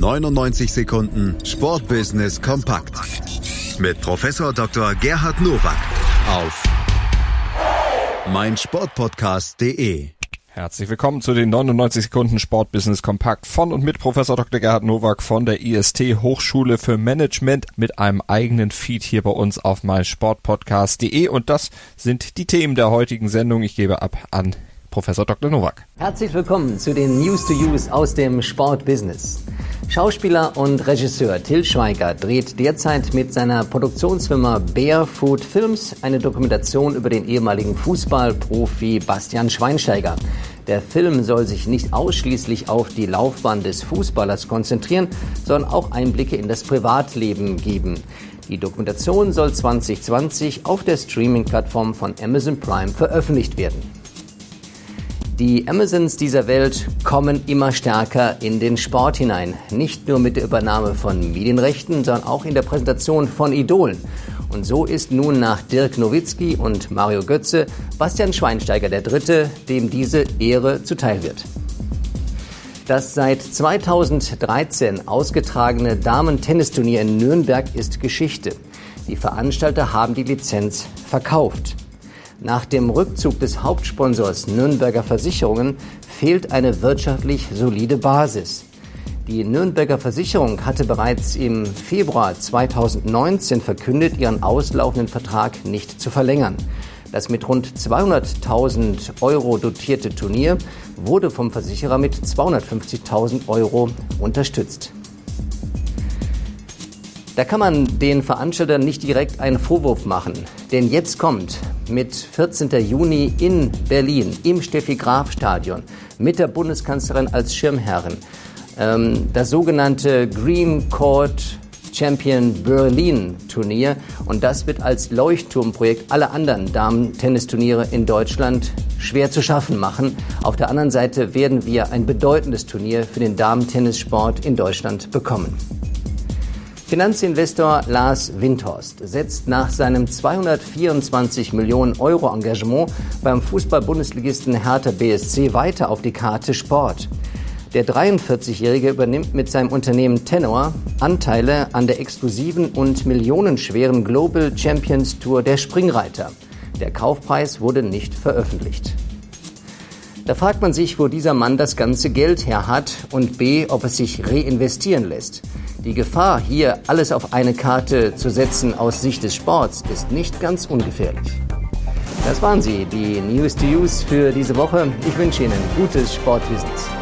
99 Sekunden Sportbusiness kompakt mit Professor Dr. Gerhard Nowak auf meinsportpodcast.de. Herzlich willkommen zu den 99 Sekunden Sportbusiness Kompakt von und mit Professor Dr. Gerhard Nowak von der IST Hochschule für Management mit einem eigenen Feed hier bei uns auf meinsportpodcast.de und das sind die Themen der heutigen Sendung. Ich gebe ab an Professor Dr. Nowak. Herzlich willkommen zu den News to Use aus dem Sportbusiness. Schauspieler und Regisseur Till Schweiger dreht derzeit mit seiner Produktionsfirma Barefoot Films eine Dokumentation über den ehemaligen Fußballprofi Bastian Schweinsteiger. Der Film soll sich nicht ausschließlich auf die Laufbahn des Fußballers konzentrieren, sondern auch Einblicke in das Privatleben geben. Die Dokumentation soll 2020 auf der Streaming-Plattform von Amazon Prime veröffentlicht werden. Die Amazons dieser Welt kommen immer stärker in den Sport hinein. Nicht nur mit der Übernahme von Medienrechten, sondern auch in der Präsentation von Idolen. Und so ist nun nach Dirk Nowitzki und Mario Götze Bastian Schweinsteiger der Dritte, dem diese Ehre zuteil wird. Das seit 2013 ausgetragene Damen-Tennisturnier in Nürnberg ist Geschichte. Die Veranstalter haben die Lizenz verkauft. Nach dem Rückzug des Hauptsponsors Nürnberger Versicherungen fehlt eine wirtschaftlich solide Basis. Die Nürnberger Versicherung hatte bereits im Februar 2019 verkündet, ihren auslaufenden Vertrag nicht zu verlängern. Das mit rund 200.000 Euro dotierte Turnier wurde vom Versicherer mit 250.000 Euro unterstützt. Da kann man den Veranstaltern nicht direkt einen Vorwurf machen. Denn jetzt kommt mit 14. Juni in Berlin im Steffi Graf Stadion mit der Bundeskanzlerin als Schirmherrin ähm, das sogenannte Green Court Champion Berlin Turnier. Und das wird als Leuchtturmprojekt alle anderen Damen-Tennisturniere in Deutschland schwer zu schaffen machen. Auf der anderen Seite werden wir ein bedeutendes Turnier für den Damen-Tennissport in Deutschland bekommen. Finanzinvestor Lars Windhorst setzt nach seinem 224 Millionen Euro Engagement beim Fußball-Bundesligisten Hertha BSC weiter auf die Karte Sport. Der 43-Jährige übernimmt mit seinem Unternehmen Tenor Anteile an der exklusiven und millionenschweren Global Champions Tour der Springreiter. Der Kaufpreis wurde nicht veröffentlicht. Da fragt man sich, wo dieser Mann das ganze Geld her hat und b, ob es sich reinvestieren lässt. Die Gefahr, hier alles auf eine Karte zu setzen aus Sicht des Sports, ist nicht ganz ungefährlich. Das waren sie, die News to Use für diese Woche. Ich wünsche Ihnen gutes Sportbusiness.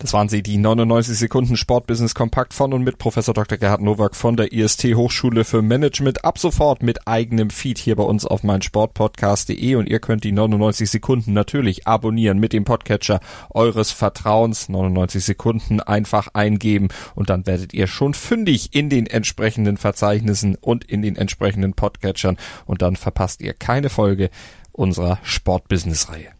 Das waren sie, die 99 Sekunden Sportbusiness Kompakt von und mit Professor Dr. Gerhard Nowak von der IST Hochschule für Management. Ab sofort mit eigenem Feed hier bei uns auf meinsportpodcast.de und ihr könnt die 99 Sekunden natürlich abonnieren mit dem Podcatcher eures Vertrauens. 99 Sekunden einfach eingeben und dann werdet ihr schon fündig in den entsprechenden Verzeichnissen und in den entsprechenden Podcatchern und dann verpasst ihr keine Folge unserer Sportbusiness-Reihe.